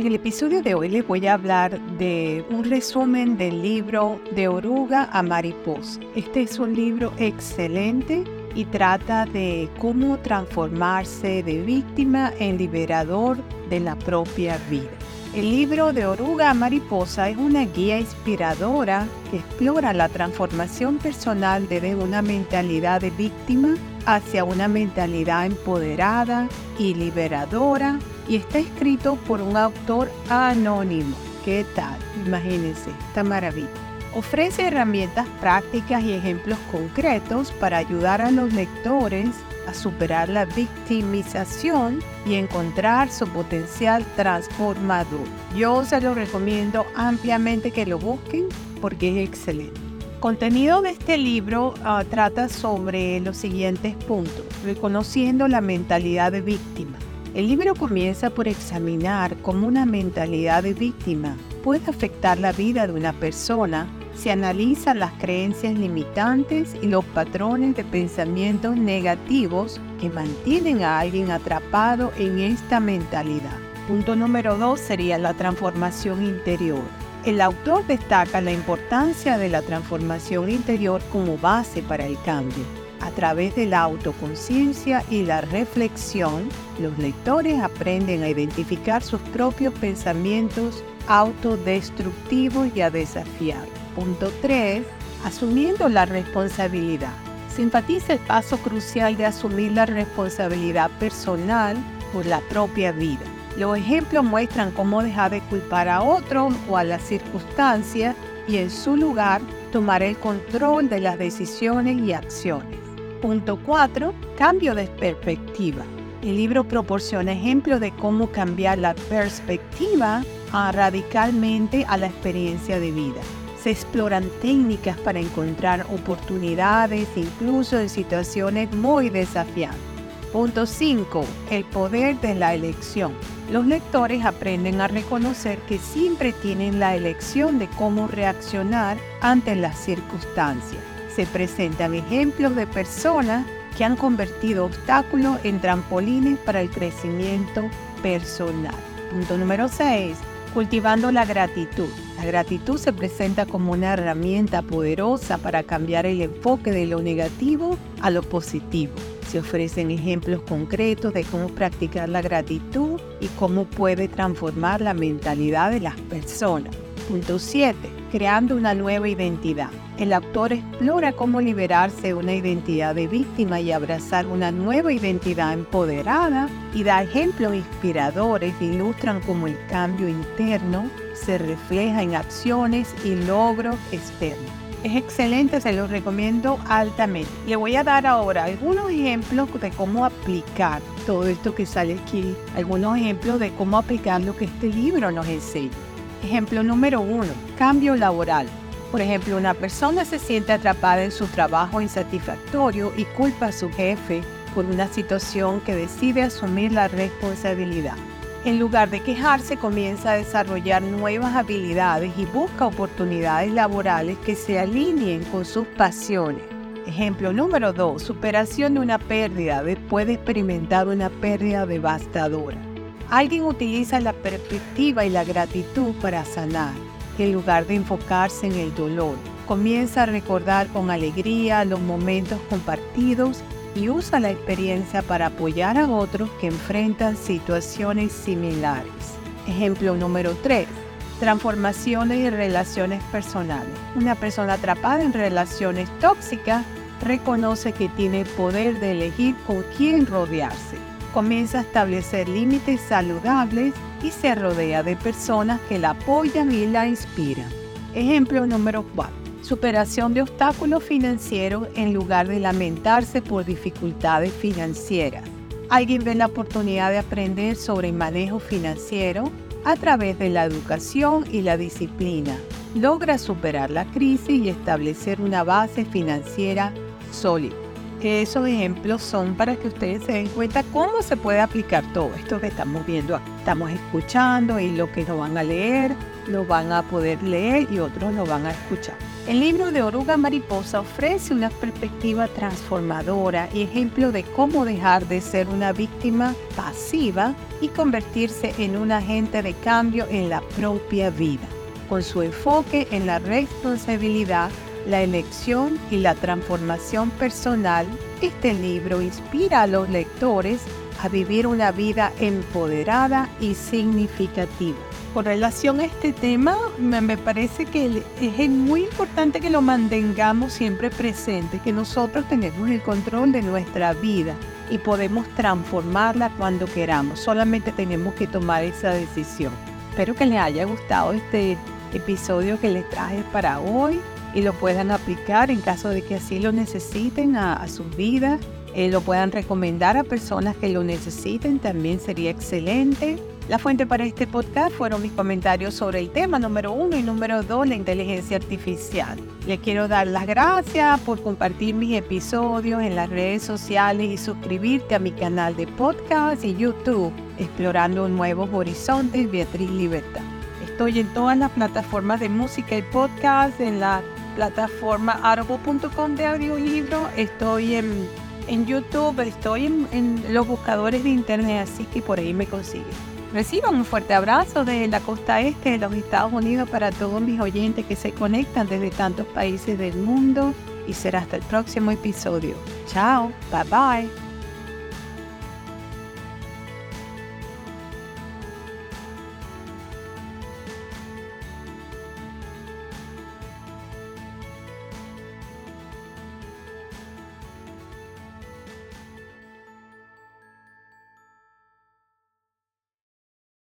En el episodio de hoy les voy a hablar de un resumen del libro De oruga a mariposa. Este es un libro excelente y trata de cómo transformarse de víctima en liberador de la propia vida. El libro de Oruga a Mariposa es una guía inspiradora que explora la transformación personal desde una mentalidad de víctima hacia una mentalidad empoderada y liberadora y está escrito por un autor anónimo. ¿Qué tal? Imagínense, esta maravilla. Ofrece herramientas prácticas y ejemplos concretos para ayudar a los lectores a superar la victimización y encontrar su potencial transformador. Yo se lo recomiendo ampliamente que lo busquen porque es excelente. Contenido de este libro ah, trata sobre los siguientes puntos, reconociendo la mentalidad de víctima. El libro comienza por examinar cómo una mentalidad de víctima puede afectar la vida de una persona se analizan las creencias limitantes y los patrones de pensamientos negativos que mantienen a alguien atrapado en esta mentalidad. Punto número dos sería la transformación interior. El autor destaca la importancia de la transformación interior como base para el cambio. A través de la autoconciencia y la reflexión, los lectores aprenden a identificar sus propios pensamientos autodestructivos y a desafiar. Punto 3. Asumiendo la responsabilidad. Se enfatiza el paso crucial de asumir la responsabilidad personal por la propia vida. Los ejemplos muestran cómo dejar de culpar a otros o a las circunstancias y en su lugar tomar el control de las decisiones y acciones. Punto 4. Cambio de perspectiva. El libro proporciona ejemplos de cómo cambiar la perspectiva radicalmente a la experiencia de vida se exploran técnicas para encontrar oportunidades incluso en situaciones muy desafiantes. Punto 5. El poder de la elección. Los lectores aprenden a reconocer que siempre tienen la elección de cómo reaccionar ante las circunstancias. Se presentan ejemplos de personas que han convertido obstáculos en trampolines para el crecimiento personal. Punto número 6 cultivando la gratitud. La gratitud se presenta como una herramienta poderosa para cambiar el enfoque de lo negativo a lo positivo. Se ofrecen ejemplos concretos de cómo practicar la gratitud y cómo puede transformar la mentalidad de las personas. Punto 7. Creando una nueva identidad. El autor explora cómo liberarse de una identidad de víctima y abrazar una nueva identidad empoderada y da ejemplos inspiradores que ilustran cómo el cambio interno se refleja en acciones y logros externos. Es excelente, se lo recomiendo altamente. Le voy a dar ahora algunos ejemplos de cómo aplicar todo esto que sale aquí, algunos ejemplos de cómo aplicar lo que este libro nos enseña. Ejemplo número uno, cambio laboral. Por ejemplo, una persona se siente atrapada en su trabajo insatisfactorio y culpa a su jefe por una situación que decide asumir la responsabilidad. En lugar de quejarse, comienza a desarrollar nuevas habilidades y busca oportunidades laborales que se alineen con sus pasiones. Ejemplo número 2. Superación de una pérdida después de experimentar una pérdida devastadora. Alguien utiliza la perspectiva y la gratitud para sanar en lugar de enfocarse en el dolor. Comienza a recordar con alegría los momentos compartidos y usa la experiencia para apoyar a otros que enfrentan situaciones similares. Ejemplo número 3. Transformaciones y relaciones personales. Una persona atrapada en relaciones tóxicas reconoce que tiene poder de elegir con quién rodearse. Comienza a establecer límites saludables y se rodea de personas que la apoyan y la inspiran. Ejemplo número 4. Superación de obstáculos financieros en lugar de lamentarse por dificultades financieras. Alguien ve la oportunidad de aprender sobre el manejo financiero a través de la educación y la disciplina. Logra superar la crisis y establecer una base financiera sólida. Esos ejemplos son para que ustedes se den cuenta cómo se puede aplicar todo esto que estamos viendo, estamos escuchando y lo que no van a leer, lo van a poder leer y otros lo van a escuchar. El libro de Oruga Mariposa ofrece una perspectiva transformadora y ejemplo de cómo dejar de ser una víctima pasiva y convertirse en un agente de cambio en la propia vida, con su enfoque en la responsabilidad, la elección y la transformación personal. Este libro inspira a los lectores a vivir una vida empoderada y significativa con relación a este tema, me, parece que es muy importante que lo mantengamos siempre presente, que nosotros tenemos el control de nuestra vida y podemos transformarla cuando queramos. Solamente tenemos que tomar esa decisión. Espero que les haya gustado este episodio que les traje para hoy y lo puedan aplicar en caso de que así lo necesiten a, a sus vidas. Eh, lo puedan recomendar a personas que lo necesiten, también sería excelente. La fuente para este podcast fueron mis comentarios sobre el tema número uno y número dos, la inteligencia artificial. Le quiero dar las gracias por compartir mis episodios en las redes sociales y suscribirte a mi canal de podcast y YouTube, Explorando Nuevos Horizontes, Beatriz Libertad. Estoy en todas las plataformas de música y podcast, en la plataforma arbo.com de audiolibro, estoy en, en YouTube, estoy en, en los buscadores de internet, así que por ahí me consiguen. Reciban un fuerte abrazo desde la costa este de los Estados Unidos para todos mis oyentes que se conectan desde tantos países del mundo y será hasta el próximo episodio. Chao, bye bye.